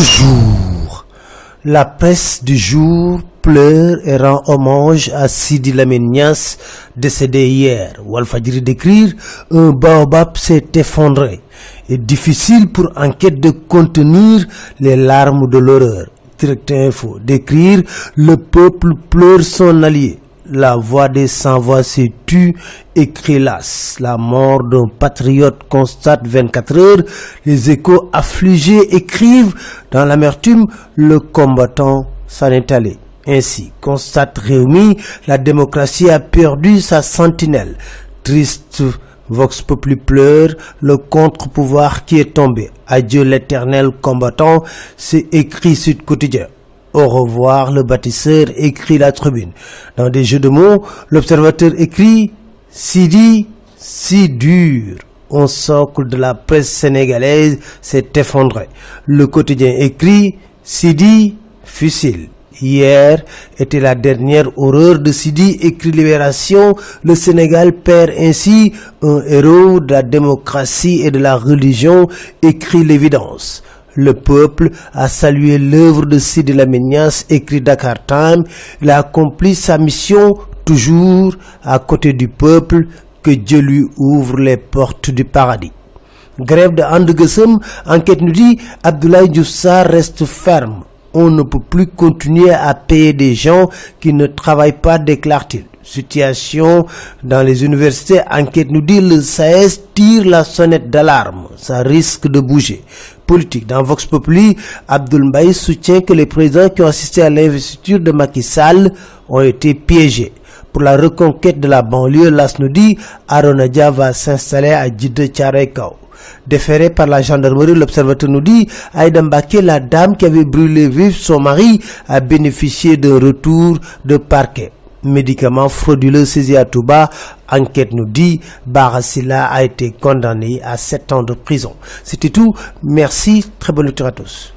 Toujours, la presse du jour pleure et rend hommage à Sidi Lamine Niass, décédé hier. Walfadjiri d'écrire un baobab s'est effondré. Difficile pour enquête de contenir les larmes de l'horreur. Direct info d'écrire le peuple pleure son allié. La voix des sans-voix s'est tue, écrit las. La mort d'un patriote constate 24 heures. Les échos affligés écrivent dans l'amertume le combattant s'en est allé. Ainsi, constate Réumi, la démocratie a perdu sa sentinelle. Triste Vox Populi pleure, le contre-pouvoir qui est tombé. Adieu l'éternel combattant, c'est écrit Sud Quotidien. Au revoir le bâtisseur, écrit la tribune. Dans des jeux de mots, l'observateur écrit Sidi, si dur. Un socle de la presse sénégalaise s'est effondré. Le quotidien écrit Sidi, fusil. Hier était la dernière horreur de Sidi, écrit Libération. Le Sénégal perd ainsi un héros de la démocratie et de la religion, écrit l'évidence. Le peuple a salué l'œuvre de Sidi Lamignas, écrit Dakar Time. Il a accompli sa mission toujours à côté du peuple, que Dieu lui ouvre les portes du paradis. Grève de Andegesem, enquête nous dit, Abdoulaye Diouf reste ferme. On ne peut plus continuer à payer des gens qui ne travaillent pas, déclare-t-il. Situation dans les universités, enquête nous dit le SAES tire la sonnette d'alarme. Ça risque de bouger. Dans Vox Populi, Abdoul Mbaye soutient que les présidents qui ont assisté à l'investiture de Macky Sall ont été piégés. Pour la reconquête de la banlieue, l'AS nous dit Aronadia va s'installer à Djidde Tcharekao. Déféré par la gendarmerie, l'observateur nous dit Aïda Mbake, la dame qui avait brûlé vif son mari, a bénéficié d'un retour de parquet. Médicaments frauduleux saisis à Touba, enquête nous dit Barasila a été condamné à 7 ans de prison. C'était tout. Merci. Très bonne lecture à tous.